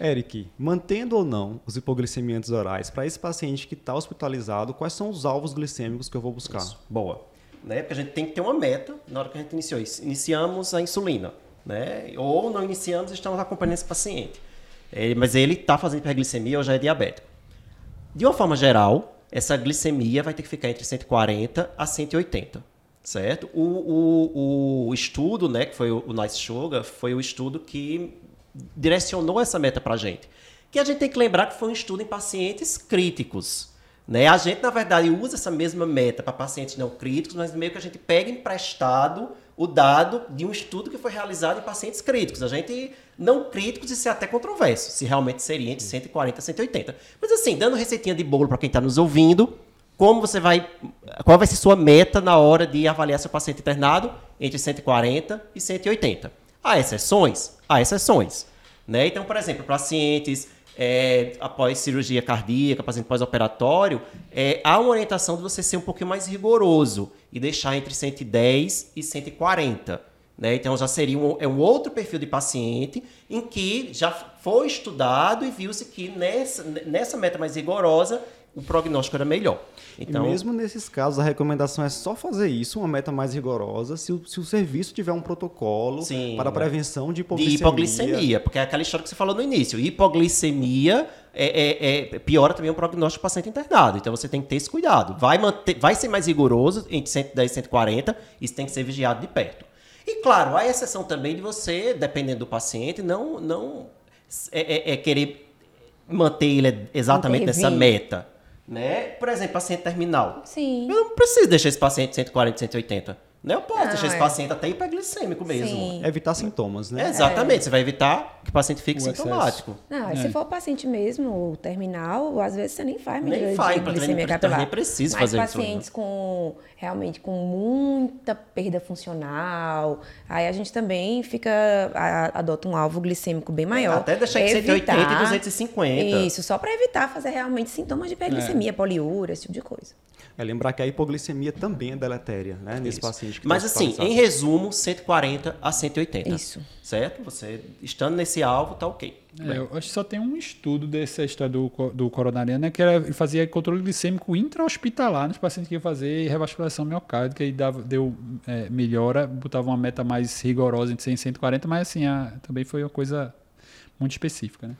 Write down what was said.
Eric, mantendo ou não os hipoglicemiantes orais para esse paciente que está hospitalizado, quais são os alvos glicêmicos que eu vou buscar? Isso. Boa. Né? Porque a gente tem que ter uma meta na hora que a gente iniciou. Iniciamos a insulina, né? Ou não iniciamos e estamos acompanhando esse paciente. Mas ele está fazendo hiperglicemia ou já é diabético. De uma forma geral, essa glicemia vai ter que ficar entre 140 a 180, certo? O, o, o estudo, né, que foi o, o Nice Sugar, foi o estudo que direcionou essa meta para a gente. Que a gente tem que lembrar que foi um estudo em pacientes críticos. Né? A gente, na verdade, usa essa mesma meta para pacientes não críticos, mas meio que a gente pega emprestado o dado de um estudo que foi realizado em pacientes críticos. A gente, não críticos, isso é até controverso, se realmente seria entre 140 e 180. Mas assim, dando receitinha de bolo para quem está nos ouvindo, como você vai. Qual vai ser sua meta na hora de avaliar seu paciente internado? Entre 140 e 180. Há exceções? Há exceções. Né? Então, por exemplo, pacientes é, após cirurgia cardíaca, paciente pós-operatório, é, há uma orientação de você ser um pouquinho mais rigoroso e deixar entre 110 e 140. Né? Então já seria um, é um outro perfil de paciente em que já foi estudado e viu-se que nessa, nessa meta mais rigorosa o prognóstico era melhor. Então, e mesmo nesses casos, a recomendação é só fazer isso, uma meta mais rigorosa, se o, se o serviço tiver um protocolo sim, para a prevenção de hipoglicemia. De hipoglicemia, porque é aquela história que você falou no início. Hipoglicemia é, é, é, piora também o prognóstico do paciente internado. Então você tem que ter esse cuidado. Vai, manter, vai ser mais rigoroso entre 110 e 140, isso tem que ser vigiado de perto. E claro, há exceção também de você, dependendo do paciente, não, não é, é, é querer manter ele exatamente nessa meta. Né? Por exemplo, paciente terminal. Sim. Eu não preciso deixar esse paciente 140, 180. Né? Eu posso ah, deixar esse é. paciente até hiperglicêmico mesmo. Sim. Evitar sintomas, né? É, exatamente. É. Você vai evitar que o paciente fique o sintomático. Não, é. se for o paciente mesmo, terminal, às vezes você nem faz medida nem faz, de glicemia capilar. Nem precisa Mas fazer pacientes isso, né? com realmente com muita perda funcional, aí a gente também fica a, adota um alvo glicêmico bem maior. Até deixar de 180 e 250. Isso, só para evitar fazer realmente sintomas de hiperglicemia, é. poliúria, esse tipo de coisa. É lembrar que a hipoglicemia também é deletéria, né? Nesse Isso. paciente que Mas tá assim, em resumo, 140 a 180. Isso. Certo? Você estando nesse alvo, tá ok. É, eu acho que só tem um estudo dessa história do, do coronariano, né, que era, ele fazia controle glicêmico intra-hospitalar nos pacientes que iam fazer revascularização miocárdica e dava, deu é, melhora, botava uma meta mais rigorosa entre 100 e 140, mas assim, a, também foi uma coisa muito específica. Né?